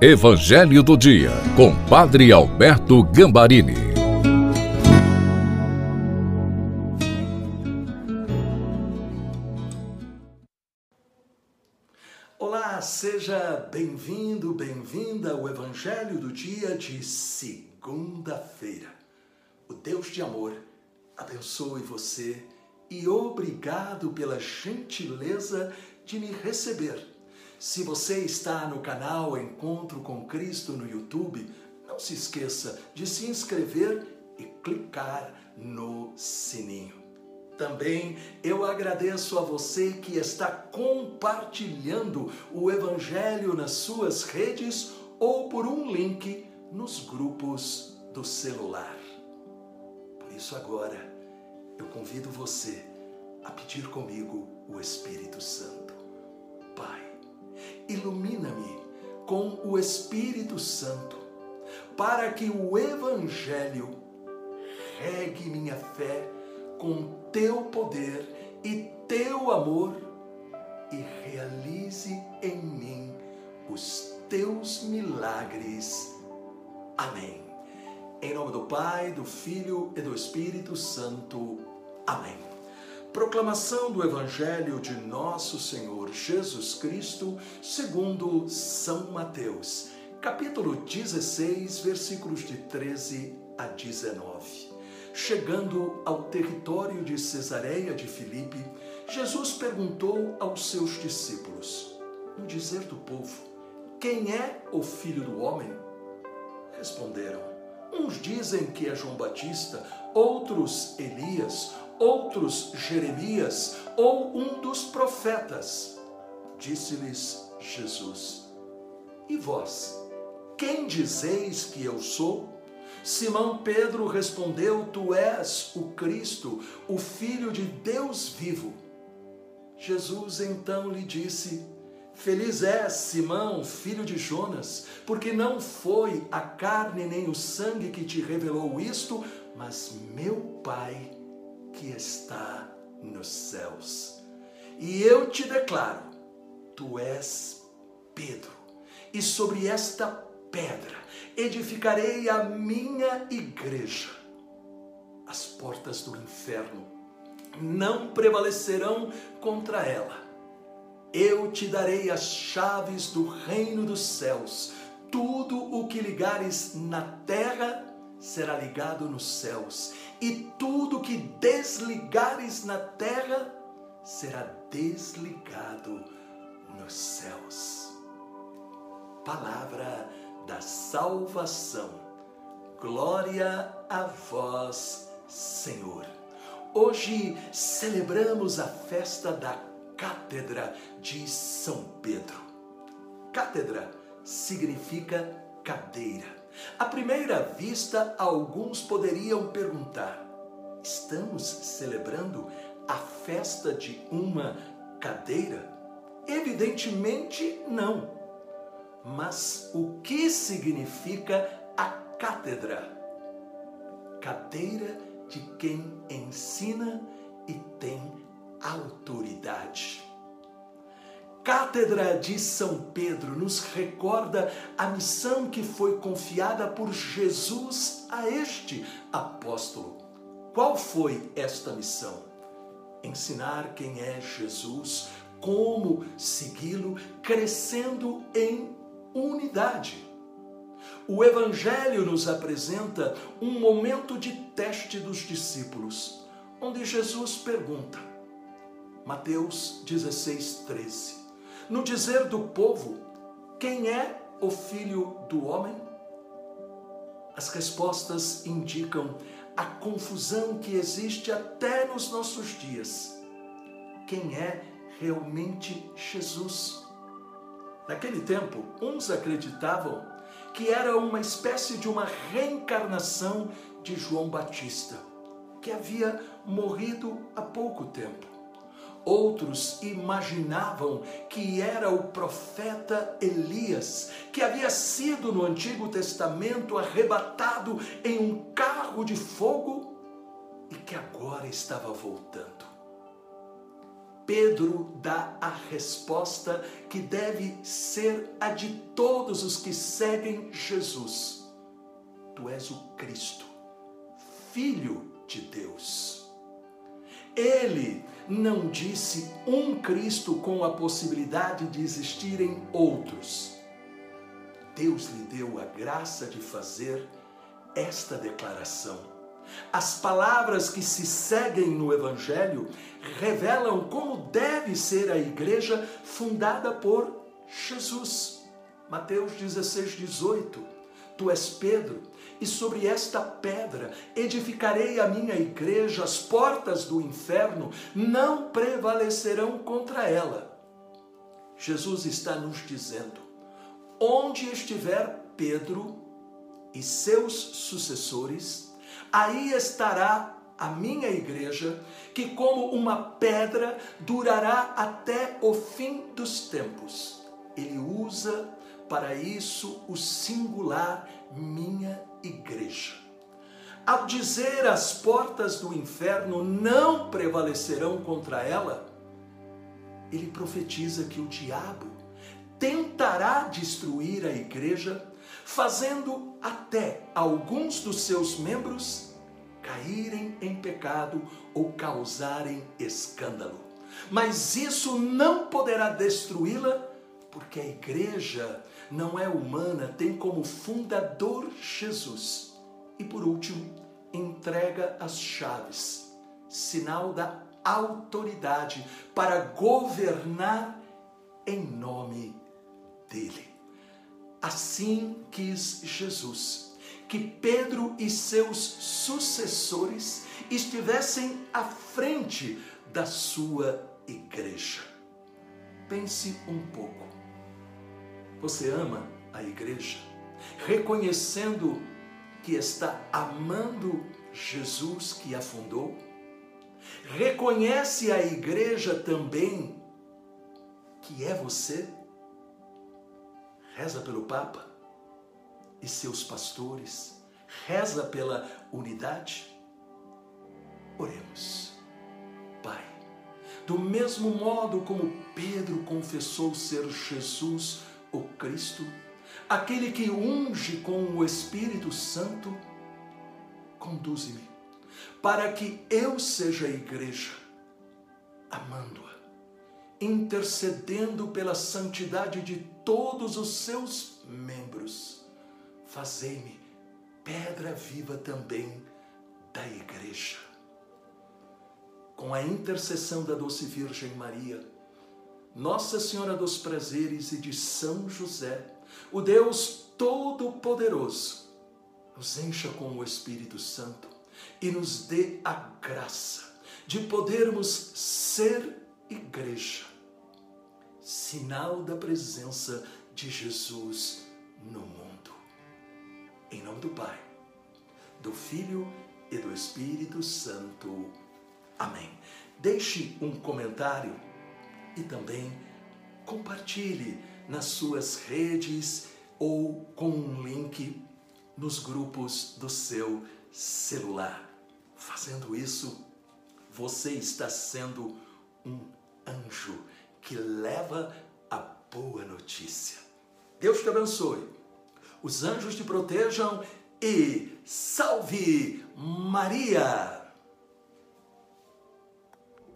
Evangelho do Dia, com Padre Alberto Gambarini. Olá, seja bem-vindo, bem-vinda ao Evangelho do Dia de segunda-feira. O Deus de amor abençoe você e obrigado pela gentileza de me receber. Se você está no canal Encontro com Cristo no YouTube, não se esqueça de se inscrever e clicar no sininho. Também eu agradeço a você que está compartilhando o Evangelho nas suas redes ou por um link nos grupos do celular. Por isso, agora, eu convido você a pedir comigo o Espírito Santo. Pai, ilumina-me com o Espírito Santo, para que o Evangelho regue minha fé com teu poder e teu amor e realize em mim os teus milagres. Amém. Em nome do Pai, do Filho e do Espírito Santo. Amém. Proclamação do Evangelho de Nosso Senhor Jesus Cristo, segundo São Mateus, capítulo 16, versículos de 13 a 19. Chegando ao território de Cesareia de Filipe, Jesus perguntou aos seus discípulos: No dizer do povo, quem é o filho do homem? Responderam: Uns dizem que é João Batista, outros Elias, outros Jeremias ou um dos profetas. Disse-lhes Jesus: E vós, quem dizeis que eu sou? Simão Pedro respondeu: Tu és o Cristo, o Filho de Deus vivo. Jesus então lhe disse: Feliz és, Simão, filho de Jonas, porque não foi a carne nem o sangue que te revelou isto, mas meu Pai que está nos céus. E eu te declaro: tu és Pedro, e sobre esta pedra edificarei a minha igreja. As portas do inferno não prevalecerão contra ela. Eu te darei as chaves do reino dos céus. Tudo o que ligares na terra será ligado nos céus, e tudo que desligares na terra será desligado nos céus. Palavra da salvação. Glória a vós, Senhor. Hoje celebramos a festa da Cátedra de São Pedro. Cátedra significa cadeira. À primeira vista, alguns poderiam perguntar: estamos celebrando a festa de uma cadeira? Evidentemente não. Mas o que significa a cátedra? Cadeira de quem ensina e tem autoridade. Cátedra de São Pedro nos recorda a missão que foi confiada por Jesus a este apóstolo. Qual foi esta missão? Ensinar quem é Jesus, como segui-lo, crescendo em unidade. O Evangelho nos apresenta um momento de teste dos discípulos, onde Jesus pergunta, Mateus 16, 13 no dizer do povo: quem é o filho do homem? As respostas indicam a confusão que existe até nos nossos dias. Quem é realmente Jesus? Naquele tempo, uns acreditavam que era uma espécie de uma reencarnação de João Batista, que havia morrido há pouco tempo. Outros imaginavam que era o profeta Elias, que havia sido no Antigo Testamento arrebatado em um carro de fogo e que agora estava voltando. Pedro dá a resposta que deve ser a de todos os que seguem Jesus. Tu és o Cristo, Filho de Deus. Ele não disse um Cristo com a possibilidade de existirem outros. Deus lhe deu a graça de fazer esta declaração. As palavras que se seguem no Evangelho revelam como deve ser a igreja fundada por Jesus. Mateus 16, 18. Tu és Pedro, e sobre esta pedra edificarei a minha igreja, as portas do inferno não prevalecerão contra ela. Jesus está nos dizendo: onde estiver Pedro e seus sucessores, aí estará a minha igreja, que como uma pedra durará até o fim dos tempos. Ele usa para isso o singular minha igreja. Ao dizer as portas do inferno não prevalecerão contra ela, ele profetiza que o diabo tentará destruir a igreja, fazendo até alguns dos seus membros caírem em pecado ou causarem escândalo. Mas isso não poderá destruí-la, porque a igreja não é humana, tem como fundador Jesus. E por último, entrega as chaves, sinal da autoridade para governar em nome dele. Assim quis Jesus que Pedro e seus sucessores estivessem à frente da sua igreja. Pense um pouco. Você ama a igreja, reconhecendo que está amando Jesus que a fundou? Reconhece a igreja também que é você? Reza pelo Papa e seus pastores, reza pela unidade. Oremos. Pai, do mesmo modo como Pedro confessou ser Jesus o Cristo, aquele que unge com o Espírito Santo, conduze-me para que eu seja a igreja, amando-a, intercedendo pela santidade de todos os seus membros. Fazei-me pedra viva também da igreja. Com a intercessão da doce Virgem Maria, nossa Senhora dos Prazeres e de São José, o Deus Todo-Poderoso, nos encha com o Espírito Santo e nos dê a graça de podermos ser igreja, sinal da presença de Jesus no mundo. Em nome do Pai, do Filho e do Espírito Santo. Amém. Deixe um comentário e também compartilhe nas suas redes ou com um link nos grupos do seu celular. Fazendo isso, você está sendo um anjo que leva a boa notícia. Deus te abençoe. Os anjos te protejam e salve Maria!